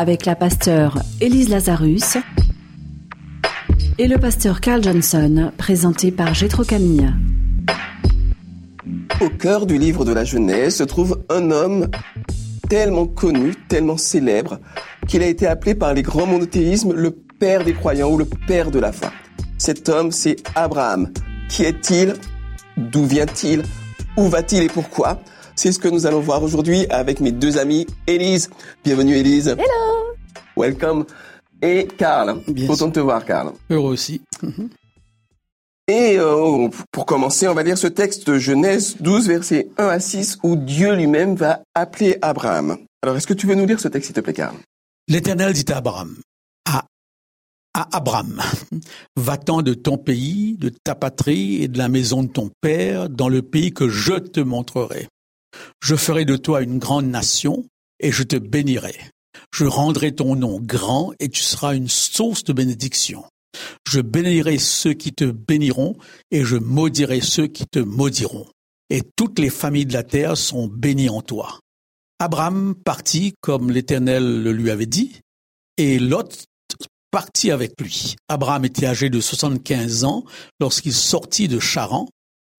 avec la pasteure Élise Lazarus et le pasteur Carl Johnson, présenté par Gétro Camille. Au cœur du livre de la Genèse se trouve un homme tellement connu, tellement célèbre, qu'il a été appelé par les grands monothéismes le père des croyants ou le père de la foi. Cet homme, c'est Abraham. Qui est-il? D'où vient-il? Où va-t-il et pourquoi? C'est ce que nous allons voir aujourd'hui avec mes deux amis, Élise. Bienvenue Élise. Hello. Welcome. Et Karl. Bien Content de te voir, Karl. Heureux aussi. Et euh, pour commencer, on va lire ce texte de Genèse 12, versets 1 à 6, où Dieu lui-même va appeler Abraham. Alors, est-ce que tu veux nous lire ce texte, s'il te plaît, Karl? L'Éternel dit à Abraham, à, à Abraham, va-t'en de ton pays, de ta patrie et de la maison de ton père dans le pays que je te montrerai. Je ferai de toi une grande nation et je te bénirai. Je rendrai ton nom grand et tu seras une source de bénédiction. Je bénirai ceux qui te béniront et je maudirai ceux qui te maudiront. Et toutes les familles de la terre sont bénies en toi. Abraham partit comme l'Éternel le lui avait dit, et Lot partit avec lui. Abraham était âgé de 75 ans lorsqu'il sortit de Charan.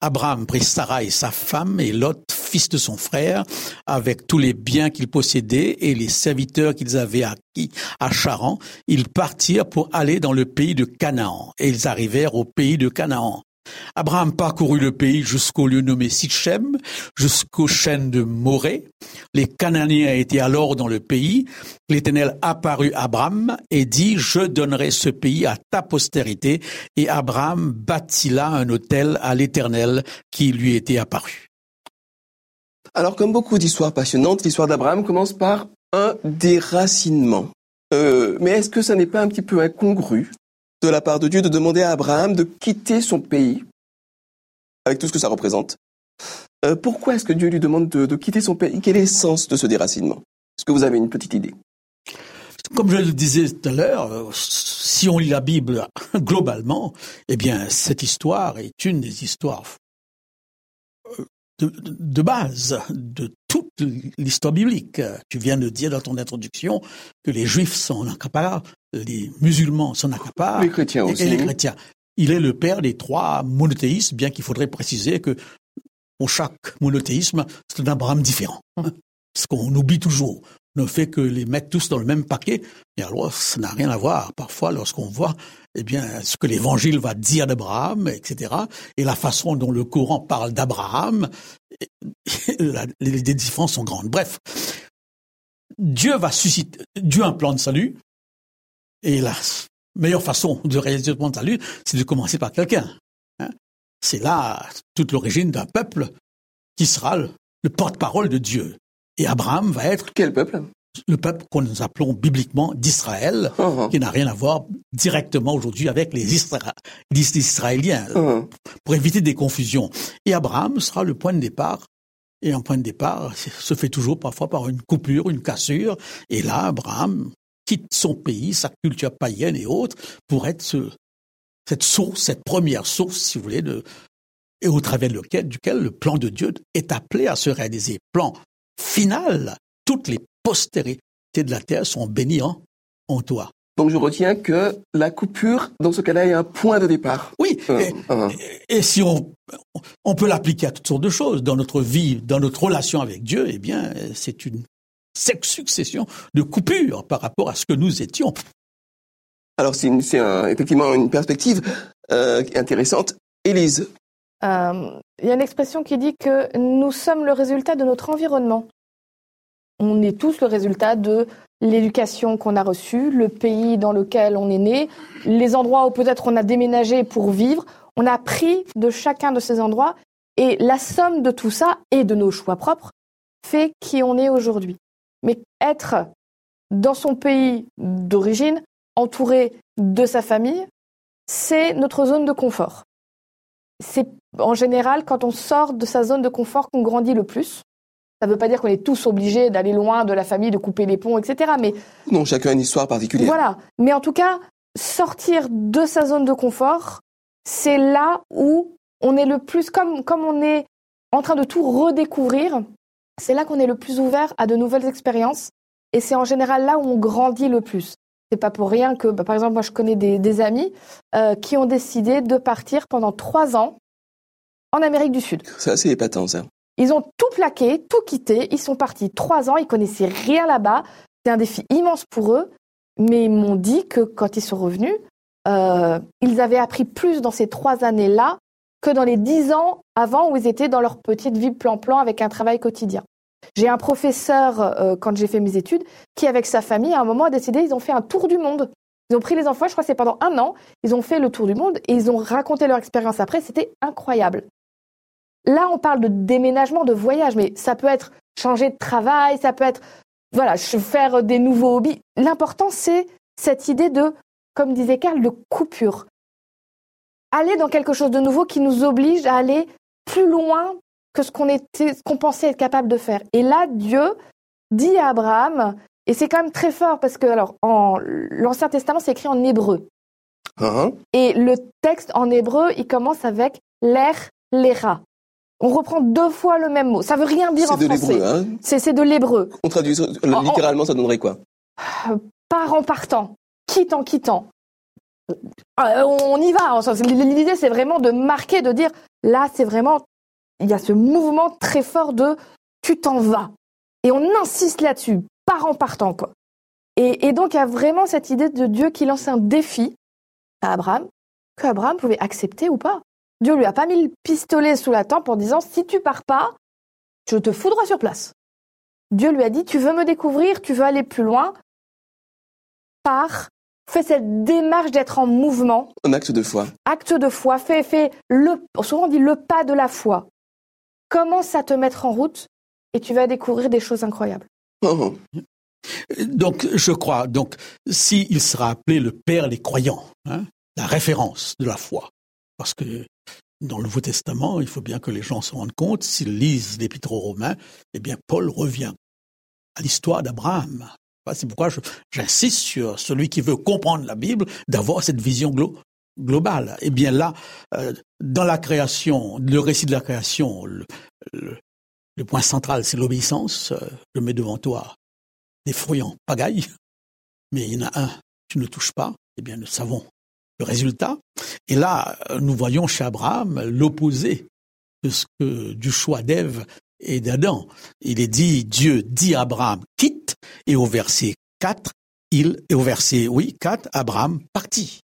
Abraham prit Sarah et sa femme et Lot, fils de son frère, avec tous les biens qu'ils possédaient et les serviteurs qu'ils avaient acquis à Charan. Ils partirent pour aller dans le pays de Canaan et ils arrivèrent au pays de Canaan. Abraham parcourut le pays jusqu'au lieu nommé Sichem, jusqu'aux chaînes de Morée. Les Cananéens étaient alors dans le pays. L'Éternel apparut à Abraham et dit, je donnerai ce pays à ta postérité. Et Abraham bâtit là un hôtel à l'Éternel qui lui était apparu. Alors, comme beaucoup d'histoires passionnantes, l'histoire d'Abraham commence par un déracinement. Euh, mais est-ce que ça n'est pas un petit peu incongru de la part de Dieu de demander à Abraham de quitter son pays, avec tout ce que ça représente. Euh, Pourquoi est-ce que Dieu lui demande de, de quitter son pays? Quel est le sens de ce déracinement? Est-ce que vous avez une petite idée? Comme je le disais tout à l'heure, euh, si on lit la Bible globalement, eh bien, cette histoire est une des histoires de, base de toute l'histoire biblique. Tu viens de dire dans ton introduction que les Juifs sont incapables, les musulmans sont incapables, Les chrétiens aussi. et les chrétiens. Il est le père des trois monothéismes, bien qu'il faudrait préciser que pour chaque monothéisme, c'est un Abraham différent. hein. Ce qu'on oublie toujours ne fait que les mettre tous dans le même paquet. Et alors, ça n'a rien à voir. Parfois, lorsqu'on voit, eh bien, ce que l'Évangile va dire d'Abraham, etc., et la façon dont le Coran parle d'Abraham, les, différences sont grandes. Bref, Dieu va susciter, Dieu a un plan de salut, et la meilleure façon de réaliser le plan de salut, c'est de commencer par quelqu'un. hein. C'est là toute l'origine d'un peuple qui sera le porte-parole de Dieu. Et Abraham va être Quel peuple le peuple qu'on nous appelons bibliquement d'Israël, Ah, qui n'a rien à voir directement aujourd'hui avec les, Isra- les Israéliens, ah, pour éviter des confusions. Et Abraham sera le point de départ. Et un point de départ se fait toujours parfois par une coupure, une cassure. Et là, Abraham quitte son pays, sa culture païenne et autres, pour être ce- cette source, cette première source, si vous voulez, de, et au travers lequel, duquel le plan de Dieu est appelé à se réaliser. Plan final, toutes les postérités de la terre sont bénies en, en toi. Donc je retiens que la coupure, dans ce cas-là, est un point de départ. Oui, et, ah. et si on, on peut l'appliquer à toutes sortes de choses dans notre vie, dans notre relation avec Dieu, eh bien, c'est une succession de coupures par rapport à ce que nous étions. Alors c'est un- effectivement une perspective euh, intéressante. Élise, Euh, Il y a une expression qui dit que nous sommes le résultat de notre environnement. On est tous le résultat de l'éducation qu'on a reçue, le pays dans lequel on est né, les endroits où peut-être on a déménagé pour vivre. On a pris de chacun de ces endroits et la somme de tout ça et de nos choix propres fait qui on est aujourd'hui. Mais être dans son pays d'origine, entouré de sa famille, c'est notre zone de confort. C'est en général quand on sort de sa zone de confort qu'on grandit le plus. Ça ne veut pas dire qu'on est tous obligés d'aller loin de la famille, de couper les ponts, etc. Mais non, chacun a une histoire particulière. Voilà. Mais en tout cas, sortir de sa zone de confort, c'est là où on est le plus, comme, comme on est en train de tout redécouvrir, c'est là qu'on est le plus ouvert à de nouvelles expériences. Et c'est en général là où on grandit le plus. C'est pas pour rien que, bah, par exemple, moi je connais des, amis euh, qui ont décidé de partir pendant trois ans en Amérique du Sud. C'est assez épatant ça. Ils ont tout plaqué, tout quitté. Ils sont partis trois ans. Ils connaissaient rien là-bas. C'est un défi immense pour eux. Mais ils m'ont dit que quand ils sont revenus, euh, ils avaient appris plus dans ces trois années-là que dans les dix ans avant où ils étaient dans leur petite vie plan-plan avec un travail quotidien. J'ai un professeur, euh, quand j'ai fait mes études, qui, avec sa famille, à un moment, a décidé, ils ont fait un tour du monde. Ils ont pris les enfants, je crois que c'est pendant un an, ils ont fait le tour du monde et ils ont raconté leur expérience après. C'était incroyable. Là, on parle de déménagement, de voyage, mais ça peut être changer de travail, ça peut être, voilà, faire des nouveaux hobbies. L'important, c'est cette idée de, comme disait Karl, de coupure. Aller dans quelque chose de nouveau qui nous oblige à aller plus loin que ce qu'on était, qu'on pensait être capable de faire. Et là, Dieu dit à Abraham, et c'est quand même très fort parce que, alors, en l'Ancien Testament, c'est écrit en hébreu. Uh-huh. Et le texte en hébreu, il commence avec l'air, l'era. On reprend deux fois le même mot. Ça veut rien dire en français. C'est de l'hébreu, hein? C'est de l'hébreu. On traduit littéralement, ça donnerait quoi? Part en partant, quitte en quittant. Euh, on y va. L'idée, c'est vraiment de marquer, de dire, là, c'est vraiment il y a ce mouvement très fort de tu t'en vas. Et on insiste là-dessus, par en partant, quoi. Et, donc, il y a vraiment cette idée de Dieu qui lance un défi à Abraham, que Abraham pouvait accepter ou pas. Dieu lui a pas mis le pistolet sous la tempe en disant si tu pars pas, je te foudroie sur place. Dieu lui a dit tu veux me découvrir, tu veux aller plus loin, pars, fais cette démarche d'être en mouvement. Un acte de foi. Acte de foi, fais, fais le, souvent on dit le pas de la foi commence à te mettre en route et tu vas découvrir des choses incroyables. Oh. Donc, je crois, donc, s'il sera appelé le Père des croyants, hein, la référence de la foi, parce que dans le Nouveau Testament, il faut bien que les gens se rendent compte, s'ils lisent l'Épître aux Romains, eh bien, Paul revient à l'histoire d'Abraham. C'est pourquoi j'insiste sur celui qui veut comprendre la Bible, d'avoir cette vision globale. Eh bien là, euh, dans la création, le récit de la création, le, point central, c'est l'obéissance. Euh, je mets devant toi des fruits pagaille, mais il y en a un, tu ne touches pas. Eh bien, nous savons le résultat. Et là, nous voyons chez Abraham l'opposé de ce que, du choix d'Ève et d'Adam. Il est dit, Dieu dit à Abraham, quitte, et au verset 4, il, et au verset, oui, 4, Abraham partit.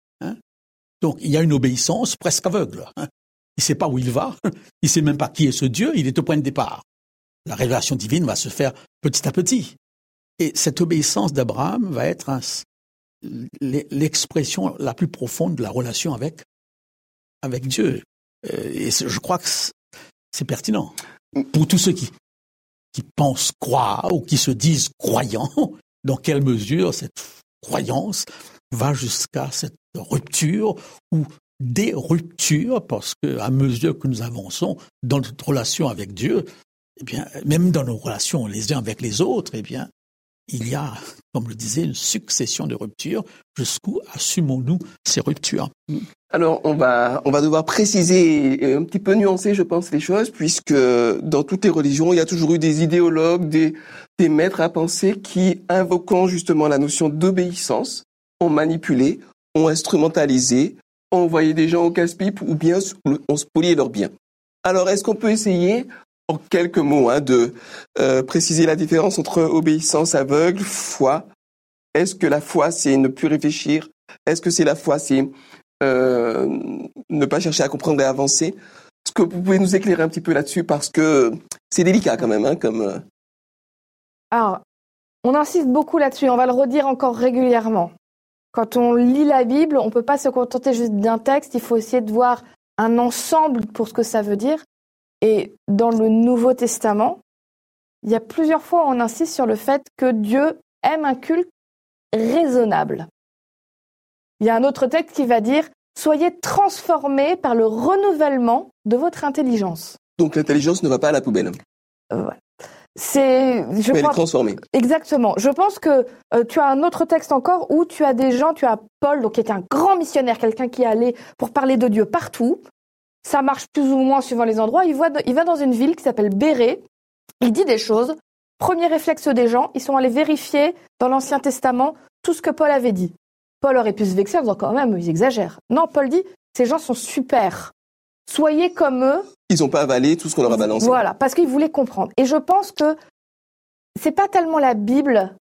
Donc il y a une obéissance presque aveugle. Hein. Il ne sait pas où il va, il ne sait même pas qui est ce Dieu, il est au point de départ. La révélation divine va se faire petit à petit. Et cette obéissance d'Abraham va être l'expression la plus profonde de la relation avec, Dieu. Euh, et je crois que c'est pertinent. Pour tous ceux qui, qui pensent croire ou qui se disent croyants, dans quelle mesure cette croyance va jusqu'à cette rupture ou des ruptures, parce que à mesure que nous avançons dans notre relation avec Dieu, eh bien, même dans nos relations les uns avec les autres, eh bien, il y a, comme le disait, une succession de ruptures. Jusqu'où assumons-nous ces ruptures? Alors, on va, on va devoir préciser et un petit peu nuancer, je pense, les choses, puisque dans toutes les religions, il y a toujours eu des idéologues, des, des maîtres à penser qui, invoquant justement la notion d'obéissance, ont manipulé, ont instrumentalisé, ont envoyé des gens au casse-pipe ou bien ont spolié leurs biens. Alors, est-ce qu'on peut essayer, en quelques mots, hein, de euh, préciser la différence entre obéissance aveugle, foi? Est-ce que la foi, c'est ne plus réfléchir? Est-ce que c'est la foi, c'est euh, ne pas chercher à comprendre et avancer? Est-ce que vous pouvez nous éclairer un petit peu là-dessus? Parce que c'est délicat quand même, hein, comme. Euh, Alors, on insiste beaucoup là-dessus. On va le redire encore régulièrement. Quand on lit la Bible, on ne peut pas se contenter juste d'un texte, il faut essayer de voir un ensemble pour ce que ça veut dire. Et dans le Nouveau Testament, il y a plusieurs fois où on insiste sur le fait que Dieu aime un culte raisonnable. Il y a un autre texte qui va dire Soyez transformés par le renouvellement de votre intelligence. Donc l'intelligence ne va pas à la poubelle. Euh, c'est, je Mais est transformée. Exactement. Je pense que euh, tu as un autre texte encore où tu as des gens, tu as Paul, donc qui était un grand missionnaire, quelqu'un qui allait pour parler de Dieu partout. Ça marche plus ou moins suivant les endroits. Il, voit, il va dans une ville qui s'appelle Béré. Il dit des choses. Premier réflexe des gens, ils sont allés vérifier dans l'Ancien Testament tout ce que Paul avait dit. Paul aurait pu se vexer en disant quand même, ils exagèrent. Non, Paul dit, ces gens sont super. Soyez comme eux. Ils n'ont pas avalé tout ce qu'on leur a balancé. Voilà, parce qu'ils voulaient comprendre. Et je pense que c'est pas tellement la Bible,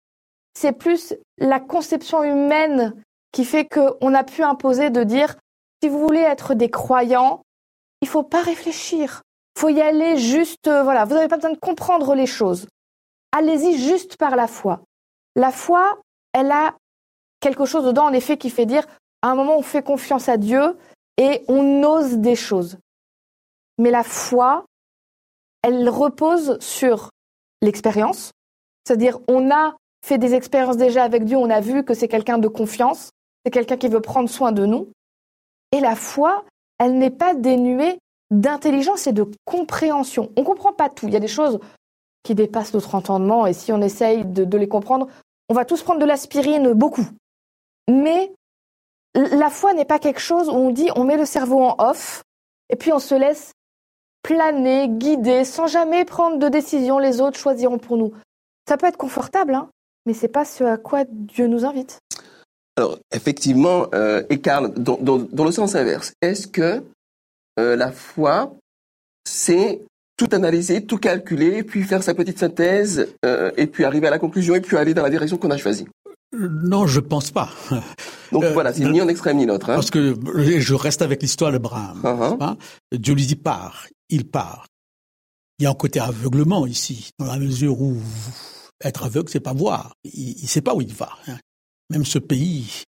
c'est plus la conception humaine qui fait qu'on a pu imposer de dire si vous voulez être des croyants, il faut pas réfléchir. Faut y aller juste, euh, voilà, vous n'avez pas besoin de comprendre les choses. Allez-y juste par la foi. La foi, elle a quelque chose dedans, en effet, qui fait dire, à un moment, on fait confiance à Dieu et on ose des choses. Mais la foi, elle repose sur l'expérience, c'est-à-dire on a fait des expériences déjà avec Dieu, on a vu que c'est quelqu'un de confiance, c'est quelqu'un qui veut prendre soin de nous. Et la foi, elle n'est pas dénuée d'intelligence et de compréhension. On ne comprend pas tout. Il y a des choses qui dépassent notre entendement et si on essaye de les comprendre, on va tous prendre de l'aspirine beaucoup. Mais la foi n'est pas quelque chose où on dit on met le cerveau en off et puis on se laisse planer, guider, sans jamais prendre de décision, les autres choisiront pour nous. Ça peut être confortable, hein, mais c'est pas ce à quoi Dieu nous invite. Alors, effectivement, euh, dans, dans, le sens inverse, est-ce que euh, la foi, c'est tout analyser, tout calculer, puis faire sa petite synthèse, euh, et puis arriver à la conclusion, et puis aller dans la direction qu'on a choisie? Non, je pense pas. Donc voilà, c'est ni un extrême ni l'autre. Hein. Parce que je reste avec l'histoire de Braham. Uh-huh. Hein. Dieu lui dit part, il part. Il y a un côté aveuglement ici, dans la mesure où être aveugle, c'est pas voir. Il, ne sait pas où il va. Hein. Même ce pays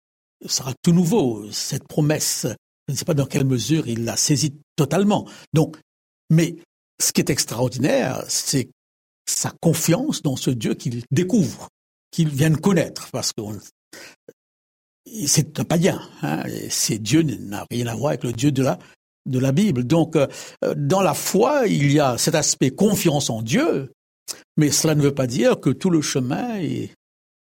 sera tout nouveau. Cette promesse, je ne sais pas dans quelle mesure il l'a saisie totalement. Donc, mais ce qui est extraordinaire, c'est sa confiance dans ce Dieu qu'il découvre qu'ils viennent connaître, parce que c'est un païen. Hein, c'est Dieu n'a rien à voir avec le Dieu de la de la Bible. Donc, euh, dans la foi, il y a cet aspect confiance en Dieu, mais cela ne veut pas dire que tout le chemin est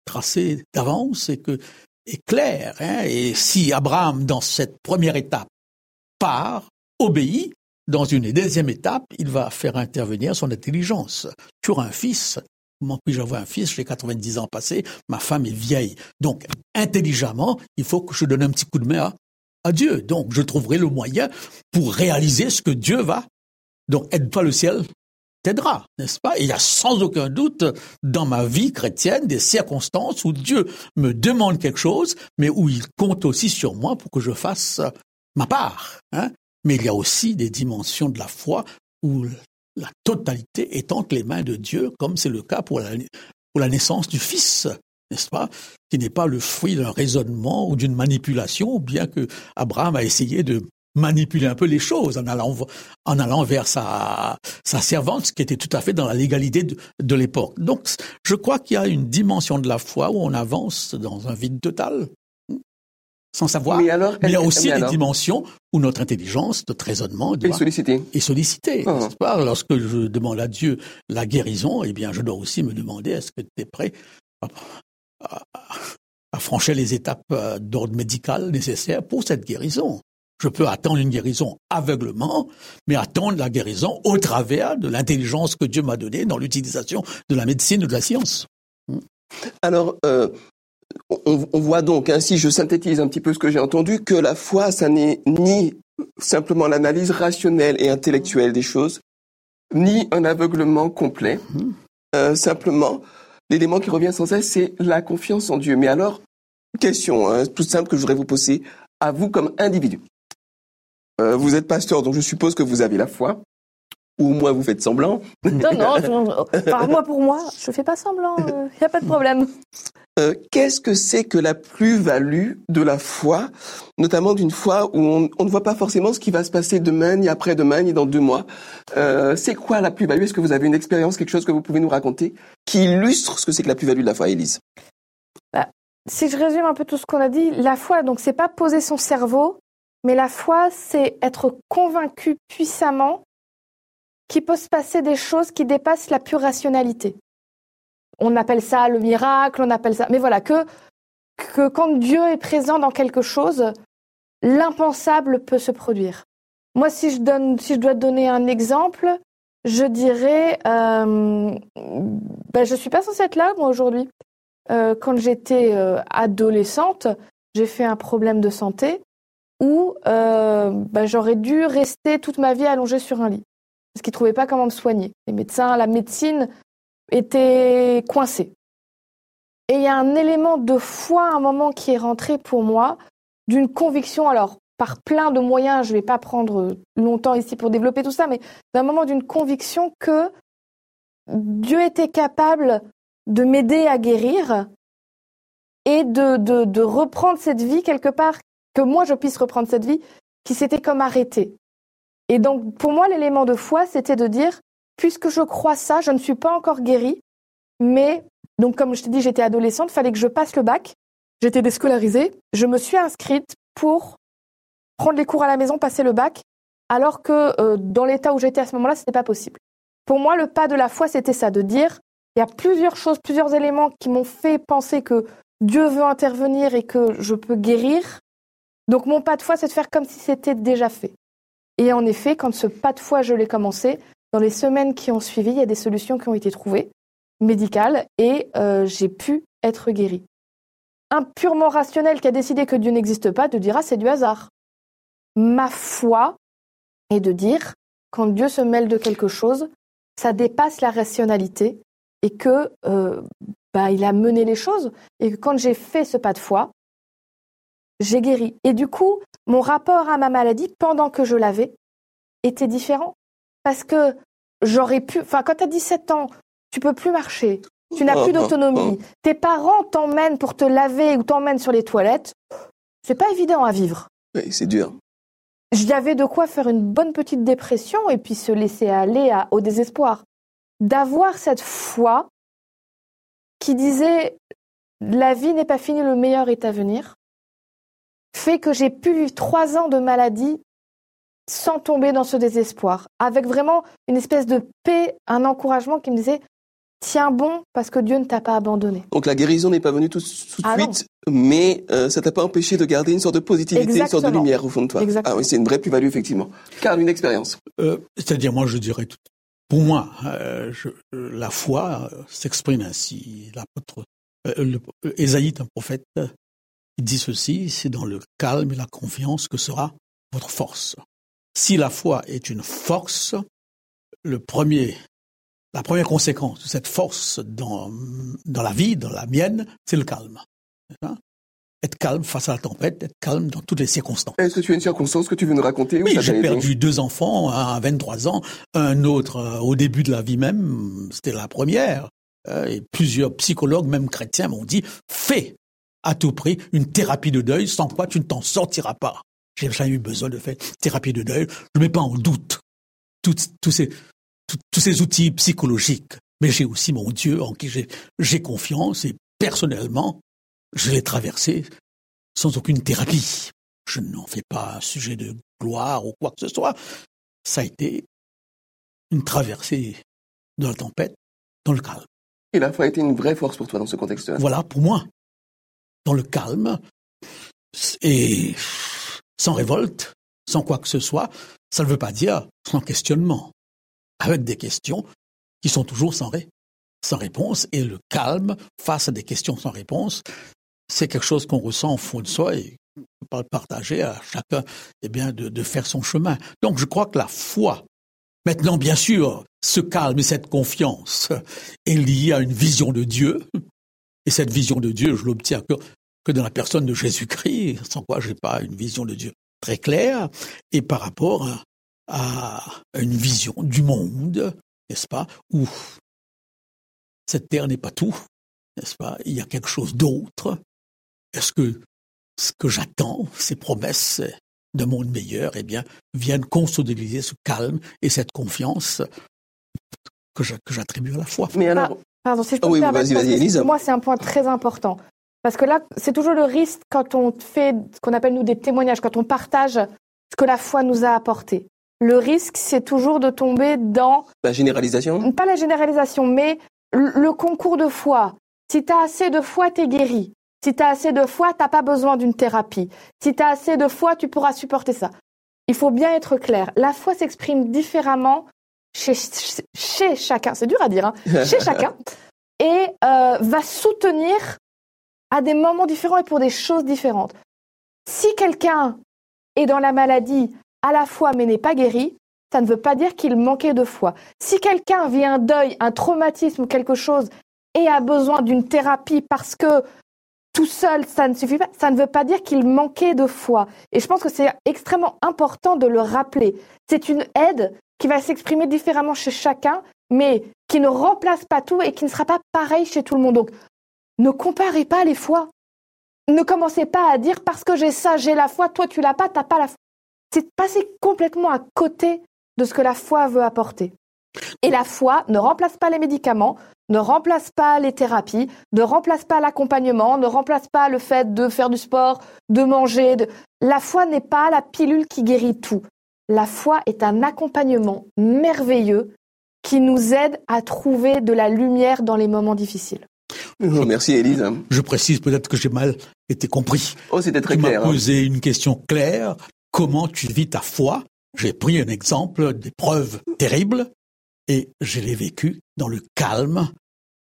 tracé d'avance et que est clair. Hein. Et si Abraham, dans cette première étape, part, obéit, dans une deuxième étape, il va faire intervenir son intelligence. Tu auras un fils, Comment puis-je avoir un fils J'ai 90 ans passés, ma femme est vieille. Donc, intelligemment, il faut que je donne un petit coup de main à, Dieu. Donc, je trouverai le moyen pour réaliser ce que Dieu va. Donc, aide-toi le ciel t'aidera, n'est-ce pas? Il y a sans aucun doute dans ma vie chrétienne des circonstances où Dieu me demande quelque chose, mais où il compte aussi sur moi pour que je fasse ma part. Hein mais il y a aussi des dimensions de la foi où la totalité est entre les mains de Dieu, comme c'est le cas pour la naissance du Fils, n'est-ce pas Qui n'est pas le fruit d'un raisonnement ou d'une manipulation, bien que Abraham a essayé de manipuler un peu les choses en allant, en allant vers sa, sa servante, ce qui était tout à fait dans la légalité de, de l'époque. Donc, je crois qu'il y a une dimension de la foi où on avance dans un vide total sans savoir. Mais, alors, il y a aussi des dimensions où notre intelligence, notre raisonnement doit, est sollicité. Est ah. pas? Lorsque je demande à Dieu la guérison, eh bien, je dois aussi me demander est-ce que tu es prêt? À, franchir les étapes euh, d'ordre médical nécessaires pour cette guérison. Je peux attendre une guérison aveuglement, mais attendre la guérison au travers de l'intelligence que Dieu m'a donnée dans l'utilisation de la médecine ou de la science. Alors, euh, on, voit donc, ainsi je synthétise un petit peu ce que j'ai entendu, que la foi, ça n'est ni simplement l'analyse rationnelle et intellectuelle des choses, ni un aveuglement complet. Mhm. Euh, simplement, l'élément qui revient sans cesse, c'est la confiance en Dieu. Mais alors, question hein, toute simple que je voudrais vous poser à vous comme individu. Euh, vous êtes pasteur, donc je suppose que vous avez la foi. Ou au moins vous faites semblant. Non, non, par moi pour moi, je fais pas semblant, il euh, n'y a pas de problème. Euh, qu'est-ce que c'est que la plus-value de la foi, notamment d'une foi où on, ne voit pas forcément ce qui va se passer demain, ni après-demain, ni dans deux mois? Euh, c'est quoi la plus-value? Est-ce que vous avez une expérience, quelque chose que vous pouvez nous raconter qui illustre ce que c'est que la plus-value de la foi, Élise? Bah, si je résume un peu tout ce qu'on a dit, la foi, donc c'est pas poser son cerveau, mais la foi, c'est être convaincu puissamment qu'il peut se passer des choses qui dépassent la pure rationalité. On appelle ça le miracle, on appelle ça, mais voilà que quand Dieu est présent dans quelque chose, l'impensable peut se produire. Moi, si je donne, si dois donner un exemple, je dirais, euh, ben, je suis pas censée être là moi aujourd'hui. Euh, quand j'étais euh, adolescente, j'ai fait un problème de santé où ben, j'aurais dû rester toute ma vie allongée sur un lit parce qu'ils trouvaient pas comment me soigner. Les médecins, la médecine était coincée. Et il y a un élément de foi à un moment qui est rentré pour moi, d'une conviction. Alors par plein de moyens, je ne vais pas prendre longtemps ici pour développer tout ça, mais d'un moment d'une conviction que Dieu était capable de m'aider à guérir et de, de, reprendre cette vie quelque part, que moi je puisse reprendre cette vie qui s'était comme arrêtée. Et donc pour moi l'élément de foi, c'était de dire, puisque je crois ça, je ne suis pas encore guérie, mais donc comme je t'ai dit, j'étais adolescente, fallait que je passe le bac, j'étais déscolarisée, je me suis inscrite pour prendre les cours à la maison, passer le bac, alors que euh, dans l'état où j'étais à ce moment-là, ce n'était pas possible. Pour moi, le pas de la foi, c'était ça, de dire, il y a plusieurs choses, plusieurs éléments qui m'ont fait penser que Dieu veut intervenir et que je peux guérir. Donc mon pas de foi, c'est de faire comme si c'était déjà fait. Et en effet, quand ce pas de foi, je l'ai commencé, dans les semaines qui ont suivi, il y a des solutions qui ont été trouvées, médicales, et euh, j'ai pu être guérie. Un purement rationnel qui a décidé que Dieu n'existe pas te dira c'est du hasard ma foi est de dire, quand Dieu se mêle de quelque chose, ça dépasse la rationalité et que euh, bah, il a mené les choses et que quand j'ai fait ce pas de foi, j'ai guéri. Et du coup, mon rapport à ma maladie pendant que je l'avais était différent parce que j'aurais pu. Enfin, quand tu as 17 ans, tu peux plus marcher, tu n'as plus d'autonomie, tes parents t'emmènent pour te laver ou t'emmènent sur les toilettes. C'est pas évident à vivre. Oui, c'est dur y avait de quoi faire une bonne petite dépression et puis se laisser aller au désespoir. D'avoir cette foi qui disait la vie n'est pas finie, le meilleur est à venir, fait que j'ai pu vivre trois ans de maladie sans tomber dans ce désespoir, avec vraiment une espèce de paix, un encouragement qui me disait tiens bon parce que Dieu ne t'a pas abandonné. Donc la guérison n'est pas venue tout, de ah suite, mais euh, ça t'a pas empêché de garder une sorte de positivité, une sorte de lumière au fond de toi. Ah oui, c'est une vraie plus-value effectivement. Car une expérience. Euh, C'est-à-dire moi je dirais tout. Pour moi, euh, je, la foi euh, s'exprime ainsi. L'apôtre Ésaïe, un prophète, il dit ceci c'est dans le calme et la confiance que sera votre force. Si la foi est une force, le premier la première conséquence de cette force dans, dans la vie, dans la mienne, c'est le calme. Être calme face à la tempête, être calme dans toutes les circonstances. Est-ce que tu as une circonstance que tu veux nous raconter Oui, j'ai perdu deux enfants, un à 23 ans, un autre euh, au début de la vie même, c'était la première. Euh, et plusieurs psychologues, même chrétiens, m'ont dit, fais à tout prix une thérapie de deuil, sans quoi tu ne t'en sortiras pas. J'ai jamais eu besoin de faire thérapie de deuil. Je ne mets pas en doute tous ces, tous ces outils psychologiques. Mais j'ai aussi mon Dieu en qui j'ai confiance et personnellement, je l'ai traversé sans aucune thérapie. Je n'en fais pas un sujet de gloire ou quoi que ce soit. Ça a été une traversée de la tempête dans le calme. Et la foi a été une vraie force pour toi dans ce contexte-là. Voilà, pour moi. Dans le calme et sans révolte, sans quoi que ce soit, ça ne veut pas dire sans questionnement avec des questions qui sont toujours sans, sans réponse. Et le calme face à des questions sans réponse, c'est quelque chose qu'on ressent au fond de soi et peut partager à chacun eh bien, de, de faire son chemin. Donc je crois que la foi, maintenant bien sûr, ce calme et cette confiance est liée à une vision de Dieu. Et cette vision de Dieu, je l'obtiens que, que dans la personne de Jésus-Christ, sans quoi je n'ai pas une vision de Dieu très claire. Et par rapport à, à une vision du monde, n'est-ce pas, où cette terre n'est pas tout, n'est-ce pas, il y a quelque chose d'autre. Est-ce que ce que j'attends, ces promesses d'un monde meilleur, eh bien, viennent consolider ce calme et cette confiance que j'attribue à la foi. Mais alors, pardon, si je peux oh oui, vas-y, vas-y, Pour moi, c'est un point très important. Parce que là, c'est toujours le risque quand on fait ce qu'on appelle nous des témoignages, quand on partage ce que la foi nous a apporté. Le risque, c'est toujours de tomber dans... La généralisation? Pas la généralisation, mais le concours de foi. Si tu as assez de foi, tu es guéri. Si tu as assez de foi, tu n'as pas besoin d'une thérapie. Si tu as assez de foi, tu pourras supporter ça. Il faut bien être clair. La foi s'exprime différemment chez, chez chacun. C'est dur à dire, hein, chez chacun. Et euh, va soutenir à des moments différents et pour des choses différentes. Si quelqu'un est dans la maladie à la fois mais n'est pas guéri, ça ne veut pas dire qu'il manquait de foi. Si quelqu'un vit un deuil, un traumatisme ou quelque chose et a besoin d'une thérapie parce que tout seul, ça ne suffit pas. Ça ne veut pas dire qu'il manquait de foi. Et je pense que c'est extrêmement important de le rappeler. C'est une aide qui va s'exprimer différemment chez chacun, mais qui ne remplace pas tout et qui ne sera pas pareil chez tout le monde. Donc, ne comparez pas les foi. Ne commencez pas à dire parce que j'ai ça, j'ai la foi, toi tu l'as pas, t'as pas la foi. C'est passer complètement à côté de ce que la foi veut apporter. Et la foi ne remplace pas les médicaments, ne remplace pas les thérapies, ne remplace pas l'accompagnement, ne remplace pas le fait de faire du sport, de manger. La foi n'est pas la pilule qui guérit tout. La foi est un accompagnement merveilleux qui nous aide à trouver de la lumière dans les moments difficiles. Merci Élise. Je précise peut-être que j'ai mal été compris. Oh, c'était très tu clair. Tu m'as posé une question claire. Comment tu vis ta foi? J'ai pris un exemple d'épreuve terrible et je l'ai vécu dans le calme.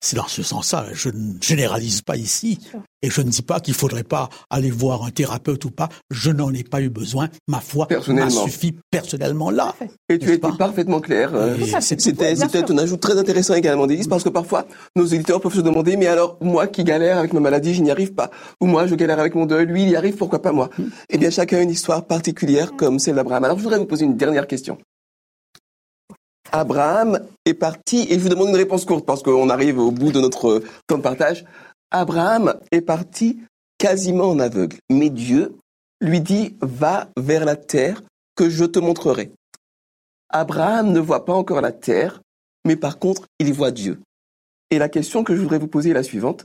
C'est dans ce sens-là. Je ne généralise pas ici et je ne dis pas qu'il faudrait pas aller voir un thérapeute ou pas. Je n'en ai pas eu besoin. Ma foi m'a suffi personnellement là. Et tu été parfaitement clair. C'était un ajout très intéressant également, Délise, parce que parfois nos éditeurs peuvent se demander, mais alors moi qui galère avec ma maladie, je n'y arrive pas. Ou moi je galère avec mon deuil, lui il y arrive, pourquoi pas moi? Eh bien chacun a une histoire particulière comme celle d'Abraham. Alors je voudrais vous poser une dernière question. Abraham est parti, et je vous demande une réponse courte parce qu'on arrive au bout de notre temps de partage. Abraham est parti quasiment en aveugle, mais Dieu lui dit, va vers la terre que je te montrerai. Abraham ne voit pas encore la terre, mais par contre, il voit Dieu. Et la question que je voudrais vous poser est la suivante.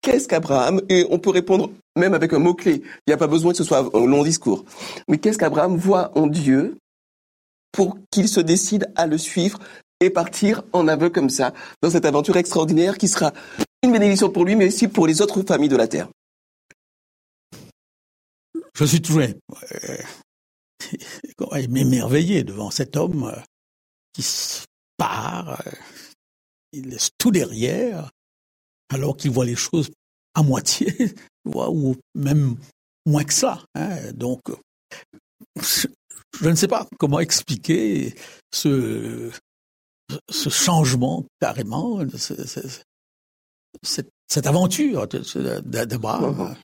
Qu'est-ce qu'Abraham, et on peut répondre même avec un mot-clé, il n'y a pas besoin que ce soit un long discours, mais qu'est-ce qu'Abraham voit en Dieu pour qu'il se décide à le suivre et partir en aveu comme ça, dans cette aventure extraordinaire qui sera une bénédiction pour lui, mais aussi pour les autres familles de la Terre. Je suis toujours m'émerveiller devant cet homme euh, qui part, euh, il laisse tout derrière, alors qu'il voit les choses à moitié, ou même moins que ça. Hein. Donc, je ne sais pas comment expliquer ce, ce changement carrément, cette, aventure d'Abraham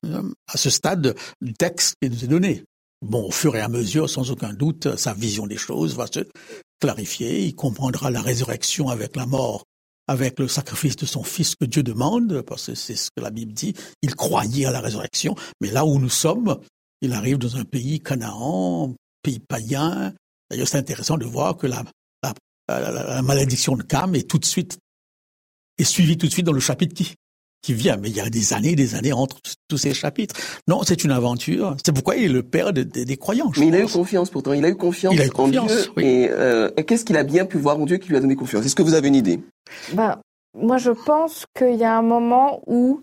à ce stade du texte qui nous est donné. Bon, au fur et à mesure, sans aucun doute, sa vision des choses va se clarifier. Il comprendra la résurrection avec la mort, avec le sacrifice de son fils que Dieu demande, parce que c'est ce que la Bible dit. Il croyait à la résurrection. Mais là où nous sommes, il arrive dans un pays Canaan, pays païen. D'ailleurs, c'est intéressant de voir que la, la, malédiction de Cam est tout de suite est suivie tout de suite dans le chapitre qui qui vient. Mais il y a des années, des années entre tous ces chapitres. Non, c'est une aventure. C'est pourquoi il est le père des croyants. Mais il a eu confiance pourtant. Il a eu confiance, il a eu confiance en Dieu. Et, euh, qu'est-ce qu'il a bien pu voir en Dieu qui lui a donné confiance? Est-ce que vous avez une idée? Ben, moi, je pense qu'il y a un moment où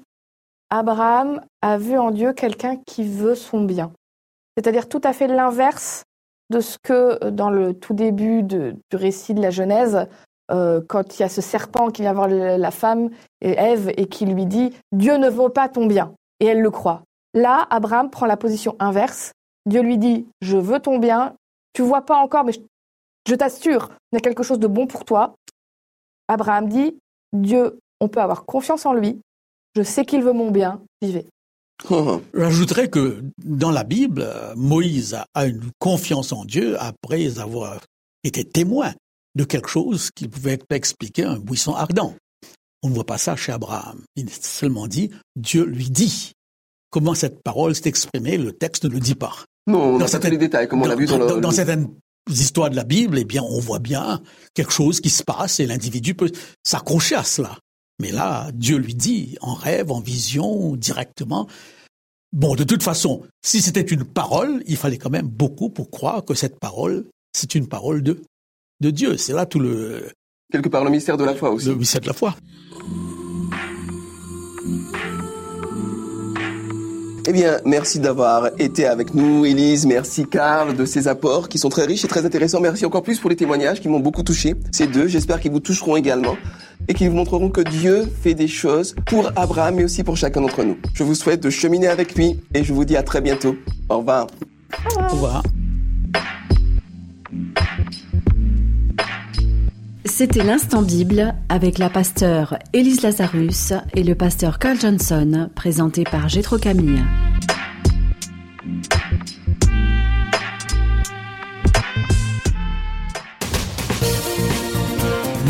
Abraham a vu en Dieu quelqu'un qui veut son bien. C'est-à-dire tout à fait l'inverse de ce que euh, dans le tout début du récit de la Genèse, euh, quand il y a ce serpent qui vient voir la femme, et Ève, et qui lui dit Dieu ne veut pas ton bien. Et elle le croit. Là, Abraham prend la position inverse. Dieu lui dit Je veux ton bien. Tu vois pas encore, mais je, je t'assure, il y a quelque chose de bon pour toi. Abraham dit Dieu, on peut avoir confiance en lui. Je sais qu'il veut mon bien. Vivez. J'ajouterais que dans la Bible, Moïse a une confiance en Dieu après avoir été témoin de quelque chose qui pouvait expliquer un buisson ardent. On ne voit pas ça chez Abraham. Il seulement dit, Dieu lui dit. Comment cette parole s'est exprimée, le texte ne le dit pas. Non, dans certains détails, comme on l'a vu dans, dans, certaines histoires de la Bible, eh bien, on voit bien quelque chose qui se passe et l'individu peut s'accrocher à cela. Mais là, Dieu lui dit, en rêve, en vision, directement, Bon, de toute façon, si c'était une parole, il fallait quand même beaucoup pour croire que cette parole, c'est une parole de, de Dieu. C'est là tout le... Quelque part le mystère de la foi aussi. Le mystère de la foi. Eh bien, merci d'avoir été avec nous, Élise. Merci, Karl, de ces apports qui sont très riches et très intéressants. Merci encore plus pour les témoignages qui m'ont beaucoup touché. Ces deux, j'espère qu'ils vous toucheront également et qui vous montreront que Dieu fait des choses pour Abraham, mais aussi pour chacun d'entre nous. Je vous souhaite de cheminer avec lui et je vous dis à très bientôt. Au revoir. Au revoir. C'était l'instant Bible avec la pasteur Élise Lazarus et le pasteur Carl Johnson, présenté par Gétro Camille.